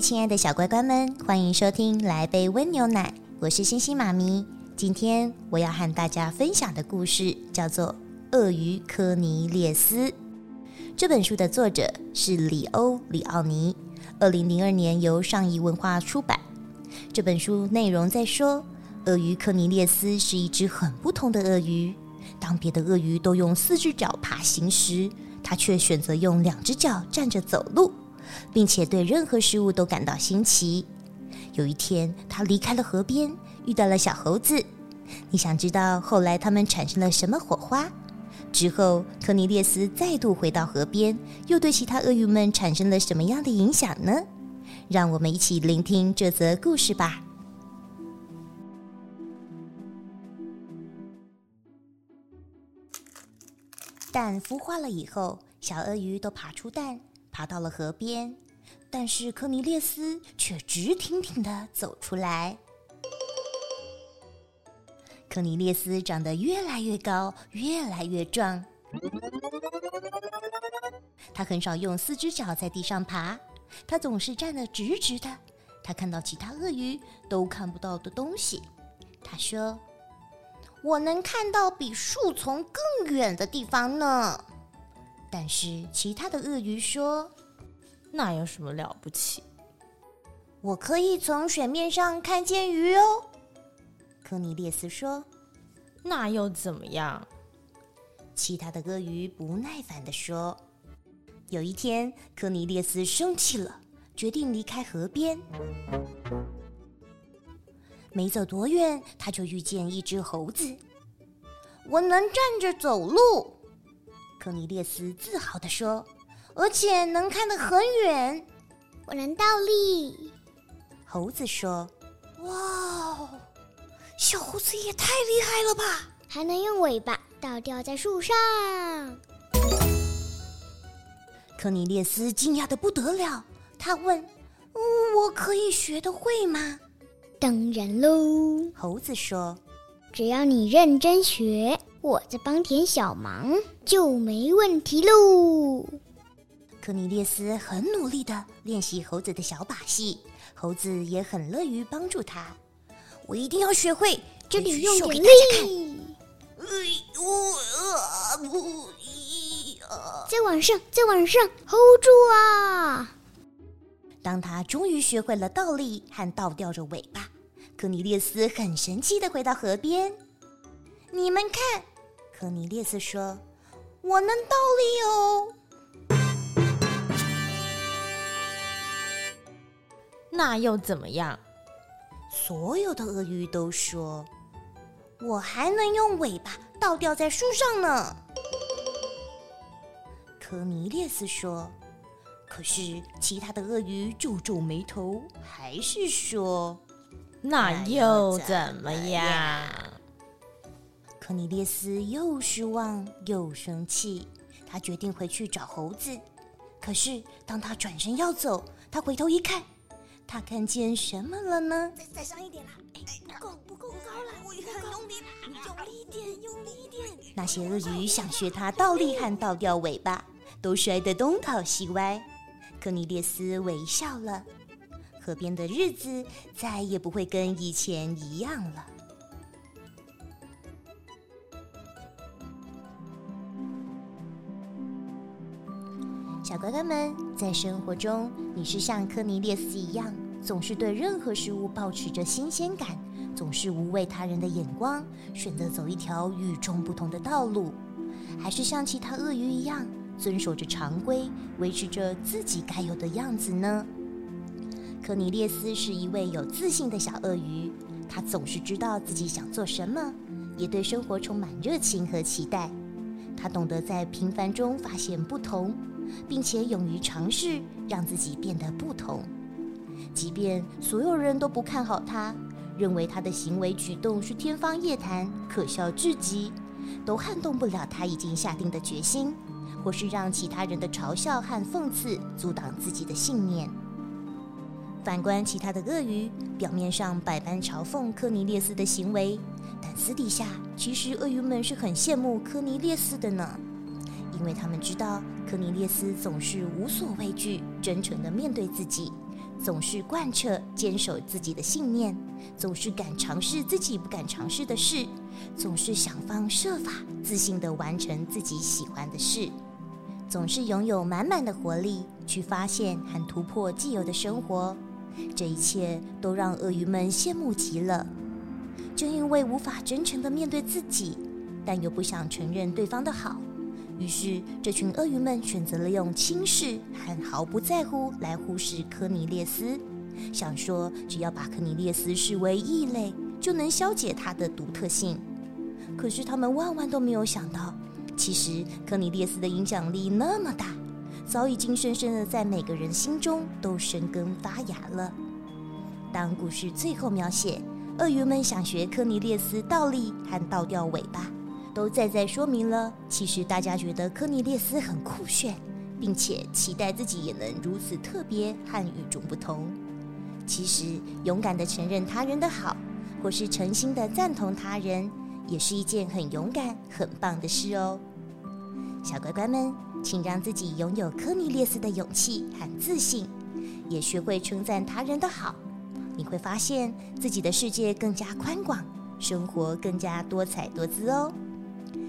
亲爱的小乖乖们，欢迎收听《来杯温牛奶》，我是星星妈咪。今天我要和大家分享的故事叫做《鳄鱼科尼列斯》。这本书的作者是里欧·里奥尼，二零零二年由上译文化出版。这本书内容在说，鳄鱼科尼列斯是一只很不同的鳄鱼。当别的鳄鱼都用四只脚爬行时，它却选择用两只脚站着走路。并且对任何事物都感到新奇。有一天，他离开了河边，遇到了小猴子。你想知道后来他们产生了什么火花？之后，科尼列斯再度回到河边，又对其他鳄鱼们产生了什么样的影响呢？让我们一起聆听这则故事吧。蛋孵化了以后，小鳄鱼都爬出蛋。爬到了河边，但是科尼列斯却直挺挺的走出来。科尼列斯长得越来越高，越来越壮。他很少用四只脚在地上爬，他总是站得直直的。他看到其他鳄鱼都看不到的东西。他说：“我能看到比树丛更远的地方呢。”但是其他的鳄鱼说：“那有什么了不起？我可以从水面上看见鱼哦。”科尼列斯说：“那又怎么样？”其他的鳄鱼不耐烦的说：“有一天，科尼列斯生气了，决定离开河边。没走多远，他就遇见一只猴子。我能站着走路。”科尼列斯自豪地说：“而且能看得很远。”我能倒立。猴子说：“哇，小猴子也太厉害了吧！还能用尾巴倒吊在树上。”科尼列斯惊讶的不得了，他问：“我可以学得会吗？”“当然喽。”猴子说：“只要你认真学。”我在帮点小忙就没问题喽。科尼列斯很努力的练习猴子的小把戏，猴子也很乐于帮助他。我一定要学会，这里用点力。再往上，再往上，hold 住啊！当他终于学会了倒立和倒吊着尾巴，科尼列斯很神气的回到河边。你们看。科尼列斯说：“我能倒立哦。”那又怎么样？所有的鳄鱼都说：“我还能用尾巴倒吊在树上呢。”科尼列斯说：“可是其他的鳄鱼皱皱眉头，还是说：那又怎么样？”科尼列斯又失望又生气，他决定回去找猴子。可是当他转身要走，他回头一看，他看见什么了呢？再再上一点啦！哎，不够不够高了，我很用力，用力一点，用力一点。那些鳄鱼想学他倒立和倒吊尾巴，都摔得东倒西歪。科尼列斯微笑了，河边的日子再也不会跟以前一样了。小乖乖们，在生活中，你是像科尼列斯一样，总是对任何事物保持着新鲜感，总是无畏他人的眼光，选择走一条与众不同的道路，还是像其他鳄鱼一样，遵守着常规，维持着自己该有的样子呢？科尼列斯是一位有自信的小鳄鱼，他总是知道自己想做什么，也对生活充满热情和期待。他懂得在平凡中发现不同。并且勇于尝试，让自己变得不同。即便所有人都不看好他，认为他的行为举动是天方夜谭、可笑至极，都撼动不了他已经下定的决心，或是让其他人的嘲笑和讽刺阻挡自己的信念。反观其他的鳄鱼，表面上百般嘲讽科尼列斯的行为，但私底下其实鳄鱼们是很羡慕科尼列斯的呢，因为他们知道科尼列斯总是无所畏惧、真诚的面对自己，总是贯彻坚守自己的信念，总是敢尝试自己不敢尝试的事，总是想方设法自信的完成自己喜欢的事，总是拥有满满的活力去发现和突破既有的生活。这一切都让鳄鱼们羡慕极了。正因为无法真诚的面对自己，但又不想承认对方的好，于是这群鳄鱼们选择了用轻视和毫不在乎来忽视科尼列斯，想说只要把科尼列斯视为异类，就能消解他的独特性。可是他们万万都没有想到，其实科尼列斯的影响力那么大。早已经深深的在每个人心中都生根发芽了。当故事最后描写鳄鱼们想学科尼列斯倒立和倒吊尾巴，都再再说明了，其实大家觉得科尼列斯很酷炫，并且期待自己也能如此特别和与众不同。其实，勇敢的承认他人的好，或是诚心的赞同他人，也是一件很勇敢、很棒的事哦。小乖乖们。请让自己拥有科尼列斯的勇气和自信，也学会称赞他人的好。你会发现自己的世界更加宽广，生活更加多彩多姿哦。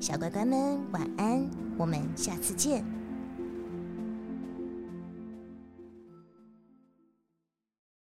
小乖乖们，晚安，我们下次见。